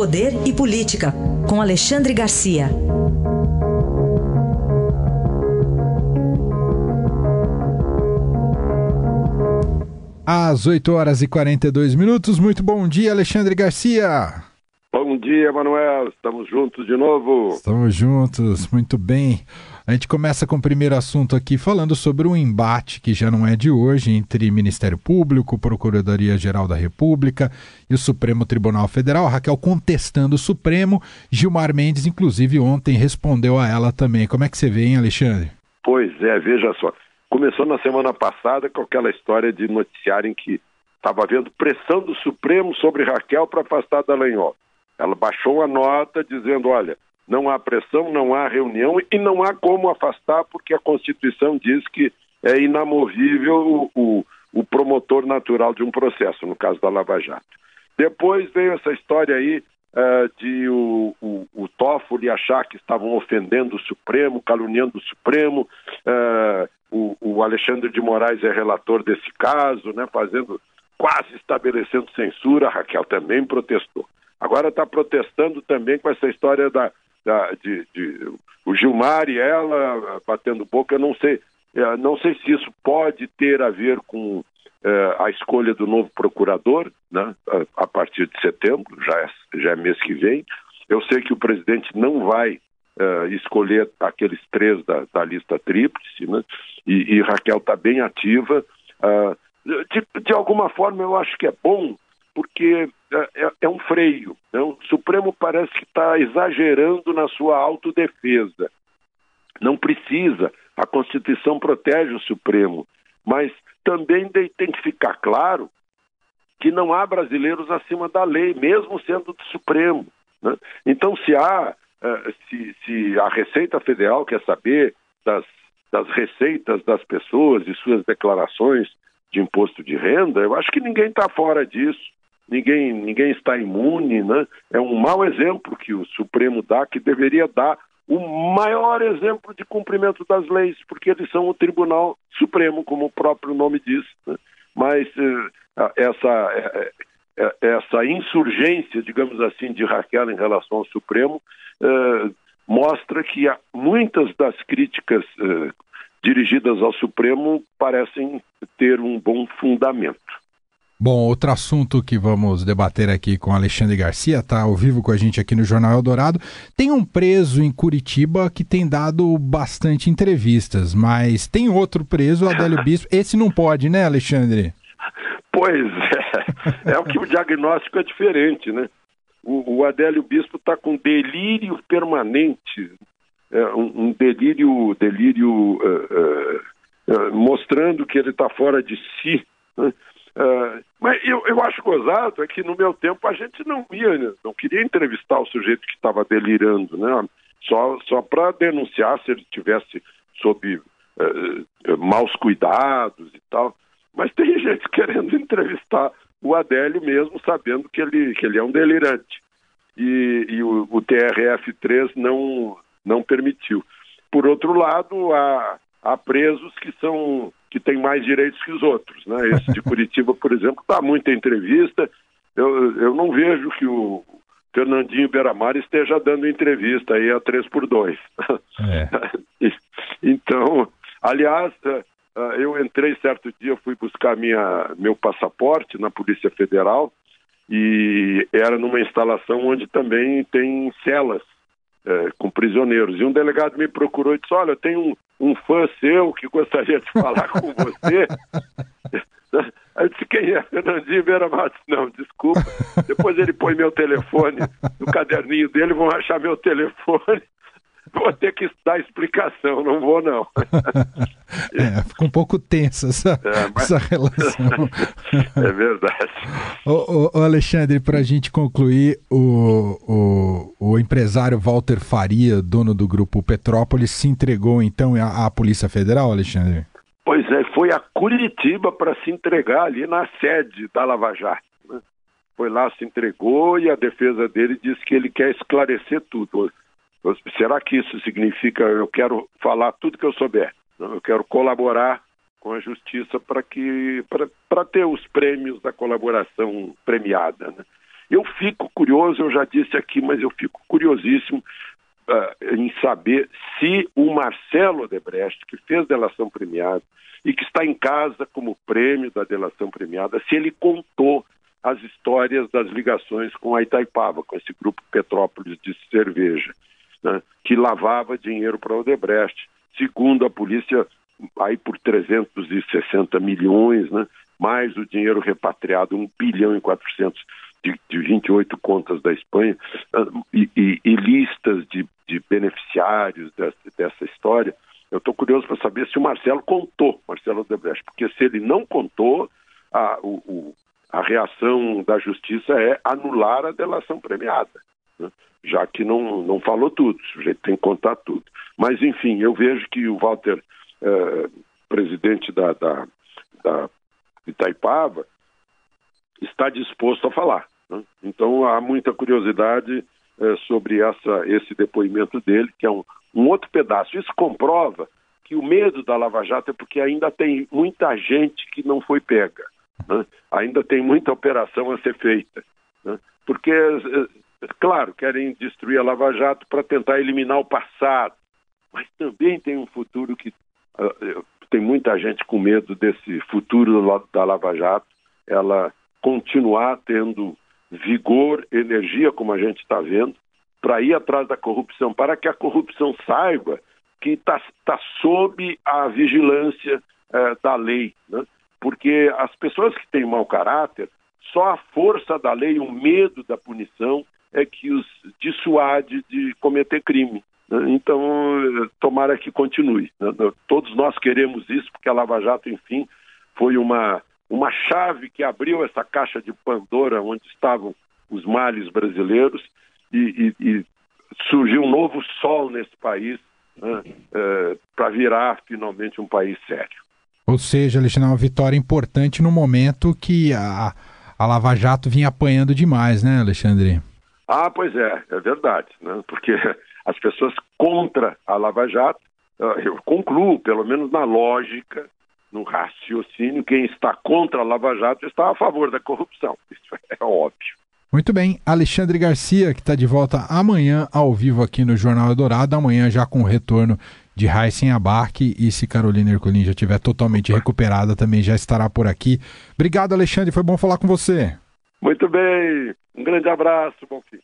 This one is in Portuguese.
Poder e Política, com Alexandre Garcia. Às 8 horas e 42 minutos. Muito bom dia, Alexandre Garcia. Bom dia, Manuel. Estamos juntos de novo. Estamos juntos, muito bem. A gente começa com o primeiro assunto aqui, falando sobre um embate que já não é de hoje entre Ministério Público, Procuradoria-Geral da República e o Supremo Tribunal Federal. Raquel contestando o Supremo. Gilmar Mendes, inclusive, ontem respondeu a ela também. Como é que você vê, hein, Alexandre? Pois é, veja só. Começou na semana passada com aquela história de noticiarem que estava havendo pressão do Supremo sobre Raquel para afastar Dallagnol. Ela baixou a nota dizendo, olha, não há pressão, não há reunião e não há como afastar, porque a Constituição diz que é inamovível o, o, promotor natural de um processo, no caso da Lava Jato. Depois veio essa história aí uh, de o, o, o Toffoli achar que estavam ofendendo o Supremo, caluniando o Supremo. Uh, o, o, Alexandre de Moraes é relator desse caso, né, fazendo quase estabelecendo censura. A Raquel também protestou. Agora está protestando também com essa história da, da, de, de, o Gilmar e ela batendo boca, eu não sei, é, não sei se isso pode ter a ver com é, a escolha do novo procurador, né, a, partir de setembro, já é, já é mês que vem. Eu sei que o presidente não vai escolher aqueles três da, da lista tríplice, né, e, e Raquel está bem ativa. Uh, de, de alguma forma, eu acho que é bom porque é, é, é um freio. Né? O Supremo parece que está exagerando na sua autodefesa. Não precisa, a Constituição protege o Supremo, mas também tem que ficar claro que não há brasileiros acima da lei, mesmo sendo do Supremo. Né? Então, se há, é, se, se, a Receita Federal quer saber das, das receitas das pessoas e suas declarações de imposto de renda, eu acho que ninguém está fora disso ninguém, ninguém está imune, né? É um mau exemplo que o Supremo dá, que deveria dar o maior exemplo de cumprimento das leis, porque eles são o Tribunal Supremo, como o próprio nome diz. Né? Mas eh, essa, eh, eh, essa insurgência, digamos assim, de Raquel em relação ao Supremo eh, mostra que muitas das críticas eh, dirigidas ao Supremo parecem ter um bom fundamento. Bom, outro assunto que vamos debater aqui com Alexandre Garcia, está ao vivo com a gente aqui no Jornal Eldorado. Tem um preso em Curitiba que tem dado bastante entrevistas, mas tem outro preso, Adélio Bispo. Esse não pode, né, Alexandre? Pois é. É o que o diagnóstico é diferente, né? O, o Adélio Bispo está com delírio permanente, é, um, um, delírio, delírio uh, uh, uh, mostrando que ele está fora de si. Né? Uh, mas eu, eu acho gozado é que no meu tempo a gente não ia, né? não queria entrevistar o sujeito que estava delirando, né? Só, só para denunciar se ele tivesse sob uh, maus cuidados e tal. Mas tem gente querendo entrevistar o Adélio mesmo sabendo que ele, que ele é um delirante. E, e o, o TRF-3 não, não permitiu. Por outro lado, há, há presos que são que têm mais direitos que os outros. Né? Esse de Curitiba, por exemplo, está muita entrevista. Eu, eu não vejo que o Fernandinho Beramar esteja dando entrevista aí a 3 por 2 é. Então, aliás, eh, eh, eu entrei certo dia, fui buscar minha, meu passaporte na Polícia Federal e era numa instalação onde também tem celas é, com prisioneiros. E um delegado me procurou e disse: Olha, tem um, um fã seu que gostaria de falar com você. Aí disse, quem é? Fernandinho Vera Matos. Não, desculpa. Depois ele põe meu telefone no caderninho dele, vão achar meu telefone. Vou ter que dar explicação, não vou não. é, fica um pouco tensa essa, é, mas... essa relação. é verdade. Ô, ô Alexandre, para a gente concluir, o, o, o, empresário Walter Faria, dono do grupo Petrópolis, se entregou então à, à Polícia Federal, Alexandre? Pois é, foi a Curitiba para se entregar ali na sede da Lava Jato. Né? Foi lá, se entregou e a defesa dele disse que ele quer esclarecer tudo Será que isso significa eu quero falar tudo que eu souber? Eu quero colaborar com a justiça para que para ter os prêmios da colaboração premiada, né? Eu fico curioso, eu já disse aqui, mas eu fico curiosíssimo uh, em saber se o Marcelo Odebrecht, que fez delação premiada e que está em casa como prêmio da delação premiada, se ele contou as histórias das ligações com a Itaipava, com esse grupo Petrópolis de cerveja, né, que lavava dinheiro para o Odebrecht, segundo a polícia, aí por 360 milhões, né, mais o dinheiro repatriado, 1 bilhão e 400 de, de 28 contas da Espanha, ah, e, e, e listas de, de beneficiários dessa, dessa história. Eu estou curioso para saber se o Marcelo contou, Marcelo Odebrecht, porque se ele não contou, a, o, a reação da justiça é anular a delação premiada, né? já que não, não falou tudo, o sujeito tem que contar tudo. Mas, enfim, eu vejo que o Walter, eh, presidente da, da, da Itaipava, está disposto a falar. Né? Então, há muita curiosidade eh, sobre essa, esse depoimento dele, que é um, um outro pedaço. Isso comprova que o medo da Lava Jato é porque ainda tem muita gente que não foi pega. Né? Ainda tem muita operação a ser feita. Né? Porque, é, claro, querem destruir a Lava Jato para tentar eliminar o passado, mas também tem um futuro que. Uh, tem muita gente com medo desse futuro da Lava Jato, ela continuar tendo vigor, energia, como a gente está vendo, para ir atrás da corrupção, para que a corrupção saiba que está tá sob a vigilância eh, da lei. Né? porque as pessoas que têm mau caráter, só a força da lei, o medo da punição é que os dissuade de cometer crime. Né? Então, tomara que continue. Né? Todos nós queremos isso, porque a Lava Jato, enfim, foi uma, uma chave que abriu essa caixa de Pandora onde estavam os males brasileiros e, e, e surgiu um novo sol nesse país né? é, para virar finalmente um país sério. Ou seja, Alexandre, é uma vitória importante no momento que a, a Lava Jato vinha apanhando demais, né, Alexandre? Ah, pois é, é verdade, né? porque as pessoas contra a Lava Jato, ah, eu concluo, pelo menos na lógica, no raciocínio, quem está contra a Lava Jato está a favor da corrupção. Isso é óbvio. Muito bem, Alexandre Garcia, que está de volta amanhã ao vivo aqui no Jornal Dourado, amanhã já com o retorno de Heisen Abarque e se Carolina Ercolim já estiver totalmente recuperada, também já estará por aqui. Obrigado, Alexandre, foi bom falar com você. Muito bem, um grande abraço, bom fim.